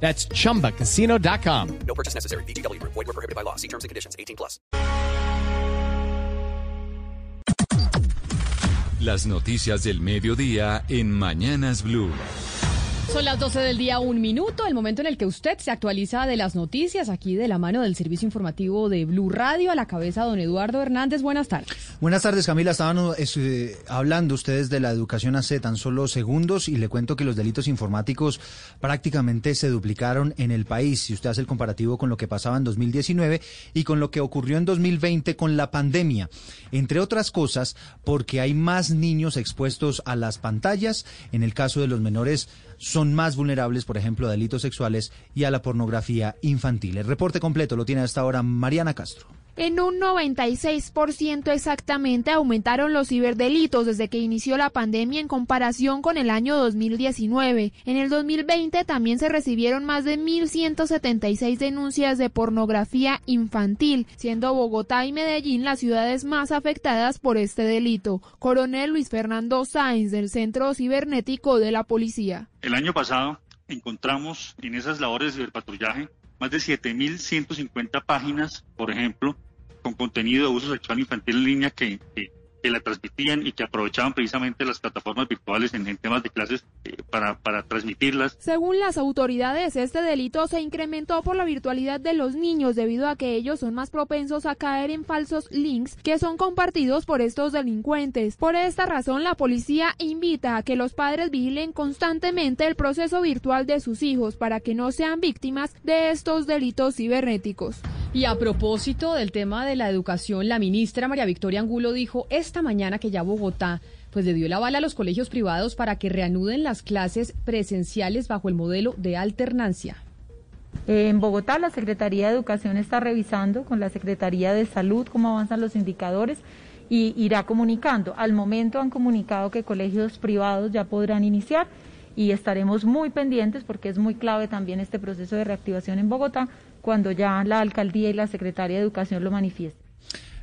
That's chumbacasino.com. No purchase necessary. BGW. Void were prohibited by law. See terms and conditions. 18 plus. Las noticias del mediodía en Mañanas Blue. Son las 12 del día, un minuto, el momento en el que usted se actualiza de las noticias aquí de la mano del servicio informativo de Blue Radio. A la cabeza, don Eduardo Hernández, buenas tardes. Buenas tardes, Camila. Estaban eh, hablando ustedes de la educación hace tan solo segundos y le cuento que los delitos informáticos prácticamente se duplicaron en el país. Si usted hace el comparativo con lo que pasaba en 2019 y con lo que ocurrió en 2020 con la pandemia. Entre otras cosas, porque hay más niños expuestos a las pantallas. En el caso de los menores, son más vulnerables, por ejemplo, a delitos sexuales y a la pornografía infantil. El reporte completo lo tiene hasta ahora Mariana Castro. En un 96% exactamente aumentaron los ciberdelitos desde que inició la pandemia en comparación con el año 2019. En el 2020 también se recibieron más de 1.176 denuncias de pornografía infantil, siendo Bogotá y Medellín las ciudades más afectadas por este delito. Coronel Luis Fernando Sáenz del Centro Cibernético de la Policía. El año pasado encontramos en esas labores de ciberpatrullaje más de 7.150 páginas, por ejemplo, con contenido de uso sexual infantil en línea que, que, la transmitían y que aprovechaban precisamente las plataformas virtuales en, temas de clases eh, para, para transmitirlas. Según las autoridades, este delito se incrementó por la virtualidad de los niños debido a que ellos son más propensos a caer en falsos links que son compartidos por estos delincuentes. Por esta razón, la policía invita a que los padres vigilen constantemente el proceso virtual de sus hijos para que no sean víctimas de estos delitos cibernéticos. Y a propósito del tema de la educación, la ministra María Victoria Angulo dijo esta mañana que ya Bogotá pues le dio la bala a los colegios privados para que reanuden las clases presenciales bajo el modelo de alternancia. En Bogotá la Secretaría de Educación está revisando con la Secretaría de Salud cómo avanzan los indicadores y irá comunicando. Al momento han comunicado que colegios privados ya podrán iniciar y estaremos muy pendientes porque es muy clave también este proceso de reactivación en Bogotá cuando ya la alcaldía y la secretaria de Educación lo manifiesten.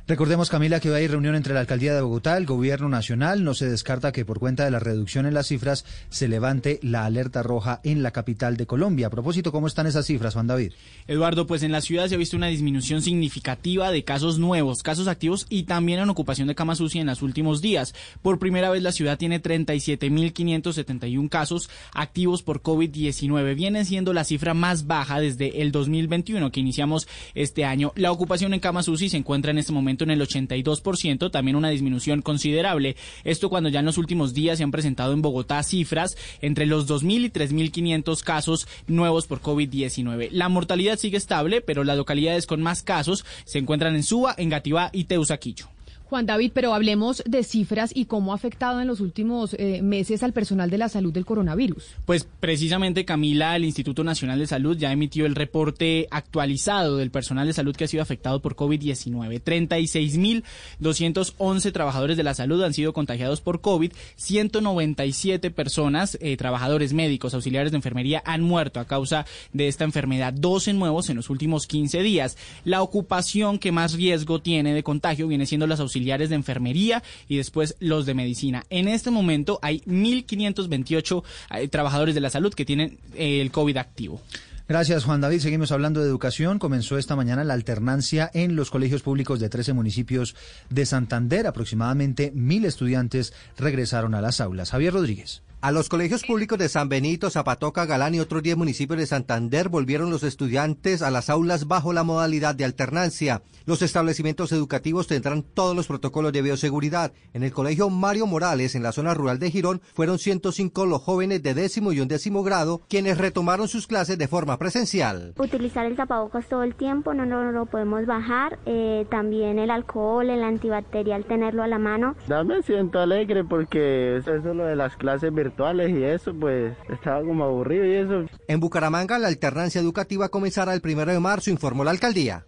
Recordemos, Camila, que hoy hay reunión entre la Alcaldía de Bogotá, el Gobierno Nacional. No se descarta que por cuenta de la reducción en las cifras se levante la alerta roja en la capital de Colombia. A propósito, ¿cómo están esas cifras, Juan David? Eduardo, pues en la ciudad se ha visto una disminución significativa de casos nuevos, casos activos y también en ocupación de camas UCI en los últimos días. Por primera vez la ciudad tiene 37.571 casos activos por COVID-19. Viene siendo la cifra más baja desde el 2021 que iniciamos este año. La ocupación en camas UCI se encuentra en este momento en el 82%, también una disminución considerable. Esto cuando ya en los últimos días se han presentado en Bogotá cifras entre los 2.000 y 3.500 casos nuevos por COVID-19. La mortalidad sigue estable, pero las localidades con más casos se encuentran en Suba, en Gativá y Teusaquillo. Juan David, pero hablemos de cifras y cómo ha afectado en los últimos eh, meses al personal de la salud del coronavirus. Pues precisamente, Camila, el Instituto Nacional de Salud ya emitió el reporte actualizado del personal de salud que ha sido afectado por COVID-19. 36.211 trabajadores de la salud han sido contagiados por COVID, 197 personas, eh, trabajadores médicos, auxiliares de enfermería, han muerto a causa de esta enfermedad, 12 nuevos en los últimos 15 días. La ocupación que más riesgo tiene de contagio viene siendo las auxiliares de enfermería y después los de medicina. En este momento hay 1.528 eh, trabajadores de la salud que tienen eh, el COVID activo. Gracias, Juan David. Seguimos hablando de educación. Comenzó esta mañana la alternancia en los colegios públicos de 13 municipios de Santander. Aproximadamente mil estudiantes regresaron a las aulas. Javier Rodríguez. A los colegios públicos de San Benito, Zapatoca, Galán y otros 10 municipios de Santander volvieron los estudiantes a las aulas bajo la modalidad de alternancia. Los establecimientos educativos tendrán todos los protocolos de bioseguridad. En el colegio Mario Morales, en la zona rural de Girón, fueron 105 los jóvenes de décimo y undécimo grado quienes retomaron sus clases de forma presencial. Utilizar el tapabocas todo el tiempo, no, no, lo podemos bajar. Eh, también el alcohol, el antibacterial, tenerlo a la mano. Ya me siento alegre porque eso es lo de las clases virtuales y eso, pues estaba como aburrido y eso. En Bucaramanga, la alternancia educativa comenzará el primero de marzo, informó la alcaldía.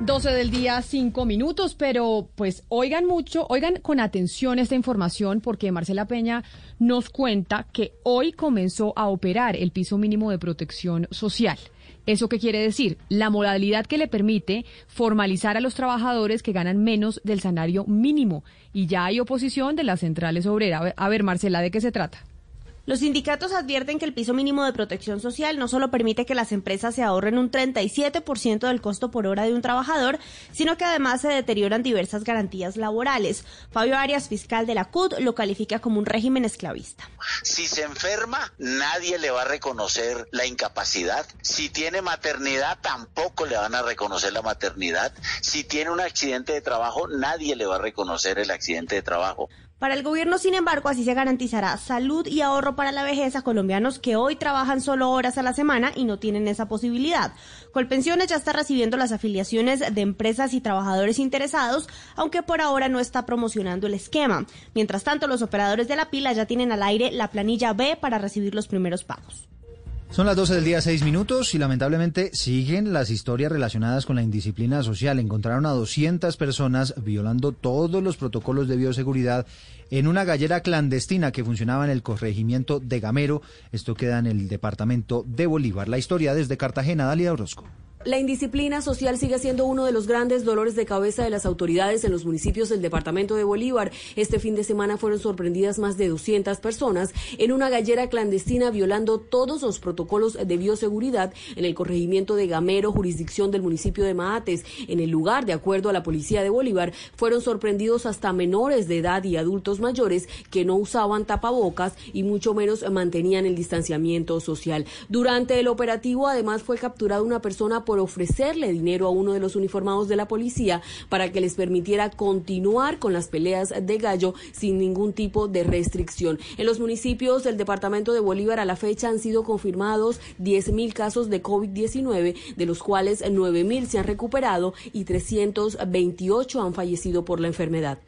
12 del día, 5 minutos, pero pues oigan mucho, oigan con atención esta información porque Marcela Peña nos cuenta que hoy comenzó a operar el piso mínimo de protección social. ¿Eso qué quiere decir? La modalidad que le permite formalizar a los trabajadores que ganan menos del salario mínimo. Y ya hay oposición de las centrales obreras. A ver, Marcela, ¿de qué se trata? Los sindicatos advierten que el piso mínimo de protección social no solo permite que las empresas se ahorren un 37% del costo por hora de un trabajador, sino que además se deterioran diversas garantías laborales. Fabio Arias, fiscal de la CUT, lo califica como un régimen esclavista. Si se enferma, nadie le va a reconocer la incapacidad. Si tiene maternidad, tampoco le van a reconocer la maternidad. Si tiene un accidente de trabajo, nadie le va a reconocer el accidente de trabajo. Para el gobierno, sin embargo, así se garantizará salud y ahorro para la vejez a colombianos que hoy trabajan solo horas a la semana y no tienen esa posibilidad. Colpensiones ya está recibiendo las afiliaciones de empresas y trabajadores interesados, aunque por ahora no está promocionando el esquema. Mientras tanto, los operadores de la pila ya tienen al aire la planilla B para recibir los primeros pagos. Son las 12 del día, 6 minutos, y lamentablemente siguen las historias relacionadas con la indisciplina social. Encontraron a 200 personas violando todos los protocolos de bioseguridad en una gallera clandestina que funcionaba en el corregimiento de Gamero. Esto queda en el departamento de Bolívar. La historia desde Cartagena, Dalia Orozco. La indisciplina social sigue siendo uno de los grandes dolores de cabeza de las autoridades en los municipios del departamento de Bolívar. Este fin de semana fueron sorprendidas más de 200 personas en una gallera clandestina violando todos los protocolos de bioseguridad en el corregimiento de Gamero, jurisdicción del municipio de Maates. En el lugar, de acuerdo a la policía de Bolívar, fueron sorprendidos hasta menores de edad y adultos mayores que no usaban tapabocas y mucho menos mantenían el distanciamiento social. Durante el operativo, además, fue capturada una persona por ofrecerle dinero a uno de los uniformados de la policía para que les permitiera continuar con las peleas de gallo sin ningún tipo de restricción. En los municipios del departamento de Bolívar a la fecha han sido confirmados 10.000 casos de COVID-19, de los cuales 9.000 se han recuperado y 328 han fallecido por la enfermedad.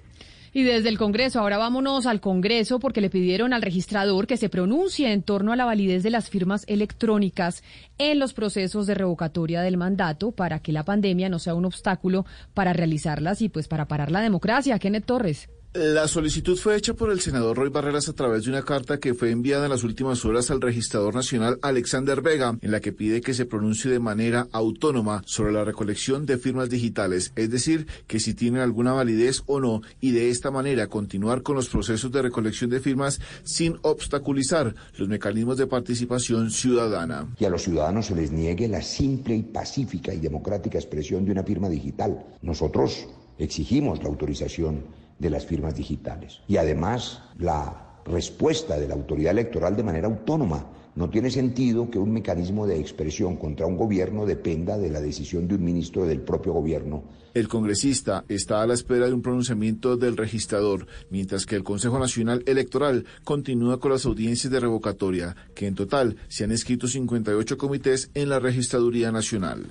Y desde el Congreso, ahora vámonos al Congreso porque le pidieron al registrador que se pronuncie en torno a la validez de las firmas electrónicas en los procesos de revocatoria del mandato para que la pandemia no sea un obstáculo para realizarlas y pues para parar la democracia. Kenneth Torres. La solicitud fue hecha por el senador Roy Barreras a través de una carta que fue enviada en las últimas horas al registrador nacional Alexander Vega, en la que pide que se pronuncie de manera autónoma sobre la recolección de firmas digitales, es decir, que si tienen alguna validez o no, y de esta manera continuar con los procesos de recolección de firmas sin obstaculizar los mecanismos de participación ciudadana. Y a los ciudadanos se les niegue la simple y pacífica y democrática expresión de una firma digital. Nosotros exigimos la autorización de las firmas digitales. Y además la respuesta de la autoridad electoral de manera autónoma. No tiene sentido que un mecanismo de expresión contra un gobierno dependa de la decisión de un ministro del propio gobierno. El congresista está a la espera de un pronunciamiento del registrador, mientras que el Consejo Nacional Electoral continúa con las audiencias de revocatoria, que en total se han escrito 58 comités en la Registraduría Nacional.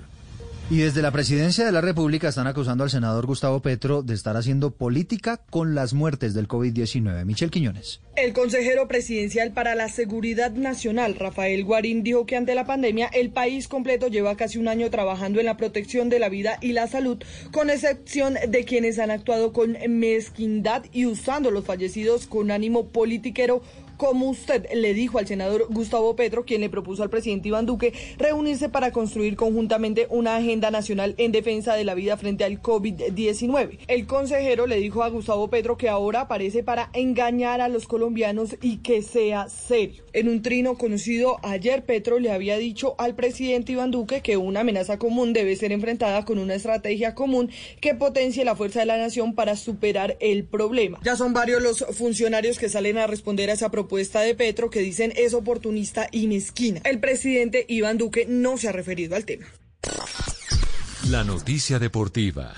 Y desde la presidencia de la República están acusando al senador Gustavo Petro de estar haciendo política con las muertes del COVID-19. Michel Quiñones. El consejero presidencial para la Seguridad Nacional, Rafael Guarín, dijo que ante la pandemia el país completo lleva casi un año trabajando en la protección de la vida y la salud, con excepción de quienes han actuado con mezquindad y usando los fallecidos con ánimo politiquero como usted le dijo al senador Gustavo Petro, quien le propuso al presidente Iván Duque reunirse para construir conjuntamente una agenda nacional en defensa de la vida frente al COVID-19. El consejero le dijo a Gustavo Petro que ahora aparece para engañar a los colombianos y que sea serio. En un trino conocido ayer, Petro le había dicho al presidente Iván Duque que una amenaza común debe ser enfrentada con una estrategia común que potencie la fuerza de la nación para superar el problema. Ya son varios los funcionarios que salen a responder a esa propuesta propuesta de Petro que dicen es oportunista y mezquina. El presidente Iván Duque no se ha referido al tema. La noticia deportiva.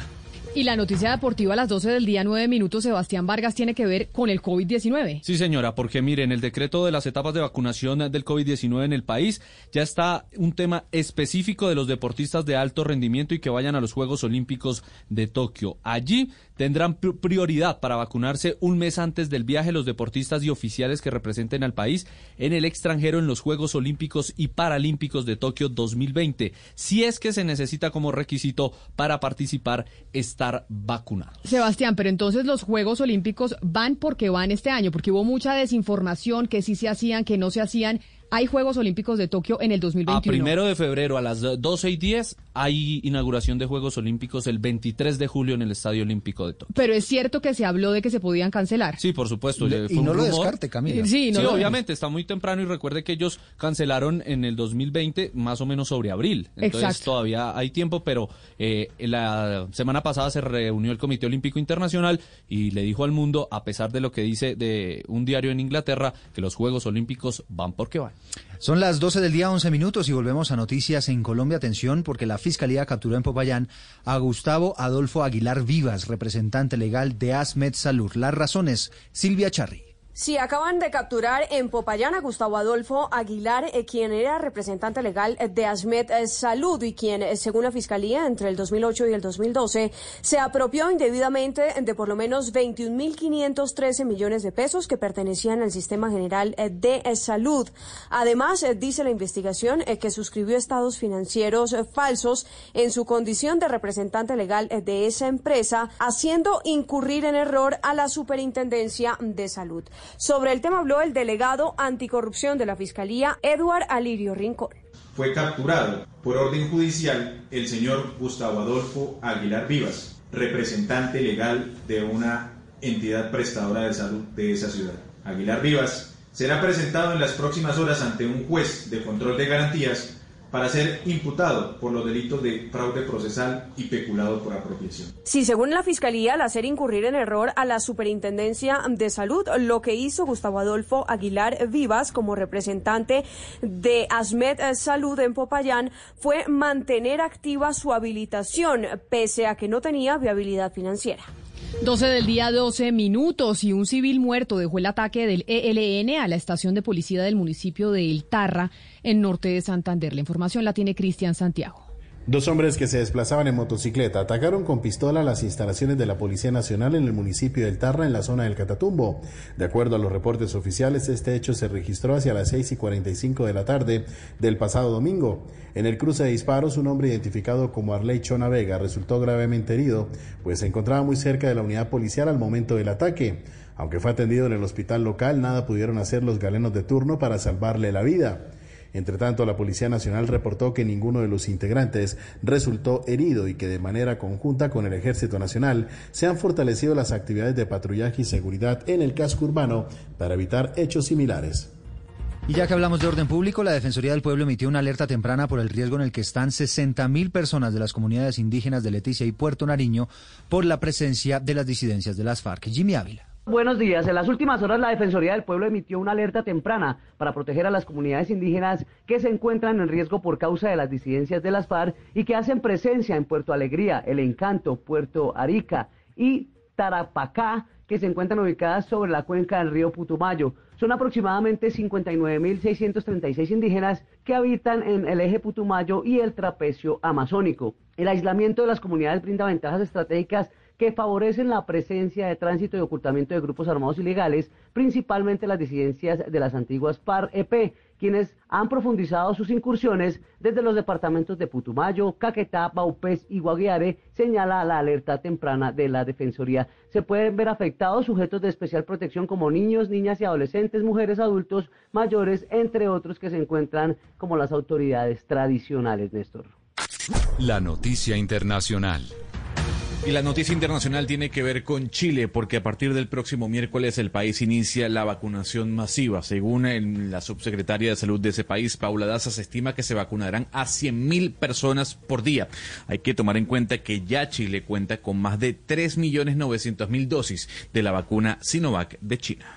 Y la noticia deportiva a las 12 del día, 9 minutos, Sebastián Vargas, tiene que ver con el COVID-19. Sí, señora, porque miren, el decreto de las etapas de vacunación del COVID-19 en el país ya está un tema específico de los deportistas de alto rendimiento y que vayan a los Juegos Olímpicos de Tokio. Allí tendrán prioridad para vacunarse un mes antes del viaje los deportistas y oficiales que representen al país en el extranjero en los Juegos Olímpicos y Paralímpicos de Tokio 2020, si es que se necesita como requisito para participar estar vacunado. Sebastián, pero entonces los Juegos Olímpicos van porque van este año, porque hubo mucha desinformación que sí se hacían, que no se hacían hay Juegos Olímpicos de Tokio en el 2021. A primero de febrero a las 12 y 10 hay inauguración de Juegos Olímpicos el 23 de julio en el Estadio Olímpico de Tokio. Pero es cierto que se habló de que se podían cancelar. Sí, por supuesto. y no lo descarte, Camila. Sí, no obviamente, está muy temprano y recuerde que ellos cancelaron en el 2020 más o menos sobre abril. Entonces todavía hay tiempo, pero eh, la semana pasada se reunió el Comité Olímpico Internacional y le dijo al mundo, a pesar de lo que dice de un diario en Inglaterra, que los Juegos Olímpicos van porque van. Son las 12 del día, 11 minutos y volvemos a noticias en Colombia. Atención, porque la Fiscalía capturó en Popayán a Gustavo Adolfo Aguilar Vivas, representante legal de Asmed Salud. Las razones, Silvia Charri. Sí, acaban de capturar en Popayán a Gustavo Adolfo Aguilar, eh, quien era representante legal de Asmed eh, Salud y quien, eh, según la Fiscalía, entre el 2008 y el 2012, se apropió indebidamente de por lo menos 21.513 millones de pesos que pertenecían al Sistema General de Salud. Además, dice la investigación que suscribió estados financieros falsos en su condición de representante legal de esa empresa, haciendo incurrir en error a la Superintendencia de Salud. Sobre el tema habló el delegado anticorrupción de la Fiscalía, Eduard Alirio Rincón. Fue capturado por orden judicial el señor Gustavo Adolfo Aguilar Vivas, representante legal de una entidad prestadora de salud de esa ciudad. Aguilar Vivas será presentado en las próximas horas ante un juez de control de garantías para ser imputado por los delitos de fraude procesal y peculado por apropiación. Sí, según la Fiscalía, al hacer incurrir en error a la Superintendencia de Salud, lo que hizo Gustavo Adolfo Aguilar Vivas como representante de Asmed Salud en Popayán fue mantener activa su habilitación, pese a que no tenía viabilidad financiera. 12 del día, 12 minutos y un civil muerto dejó el ataque del ELN a la estación de policía del municipio de El Tarra, en norte de Santander. La información la tiene Cristian Santiago. Dos hombres que se desplazaban en motocicleta atacaron con pistola las instalaciones de la Policía Nacional en el municipio del Tarra, en la zona del Catatumbo. De acuerdo a los reportes oficiales, este hecho se registró hacia las 6 y 45 de la tarde del pasado domingo. En el cruce de disparos, un hombre identificado como Arley Chona Vega resultó gravemente herido, pues se encontraba muy cerca de la unidad policial al momento del ataque. Aunque fue atendido en el hospital local, nada pudieron hacer los galenos de turno para salvarle la vida. Entre tanto, la Policía Nacional reportó que ninguno de los integrantes resultó herido y que de manera conjunta con el Ejército Nacional se han fortalecido las actividades de patrullaje y seguridad en el casco urbano para evitar hechos similares. Y ya que hablamos de orden público, la Defensoría del Pueblo emitió una alerta temprana por el riesgo en el que están 60.000 personas de las comunidades indígenas de Leticia y Puerto Nariño por la presencia de las disidencias de las FARC. Jimmy Ávila. Buenos días. En las últimas horas la Defensoría del Pueblo emitió una alerta temprana para proteger a las comunidades indígenas que se encuentran en riesgo por causa de las disidencias de las FARC y que hacen presencia en Puerto Alegría, El Encanto, Puerto Arica y Tarapacá, que se encuentran ubicadas sobre la cuenca del río Putumayo. Son aproximadamente 59.636 indígenas que habitan en el eje Putumayo y el trapecio amazónico. El aislamiento de las comunidades brinda ventajas estratégicas que favorecen la presencia de tránsito y ocultamiento de grupos armados ilegales, principalmente las disidencias de las antiguas PAR-EP, quienes han profundizado sus incursiones desde los departamentos de Putumayo, Caquetá, Baupés y Guaguiare, señala la alerta temprana de la Defensoría. Se pueden ver afectados sujetos de especial protección como niños, niñas y adolescentes, mujeres, adultos, mayores, entre otros que se encuentran como las autoridades tradicionales, Néstor. La noticia internacional. Y la noticia internacional tiene que ver con Chile, porque a partir del próximo miércoles el país inicia la vacunación masiva. Según la subsecretaria de Salud de ese país, Paula Daza, se estima que se vacunarán a 100.000 personas por día. Hay que tomar en cuenta que ya Chile cuenta con más de 3.900.000 dosis de la vacuna Sinovac de China.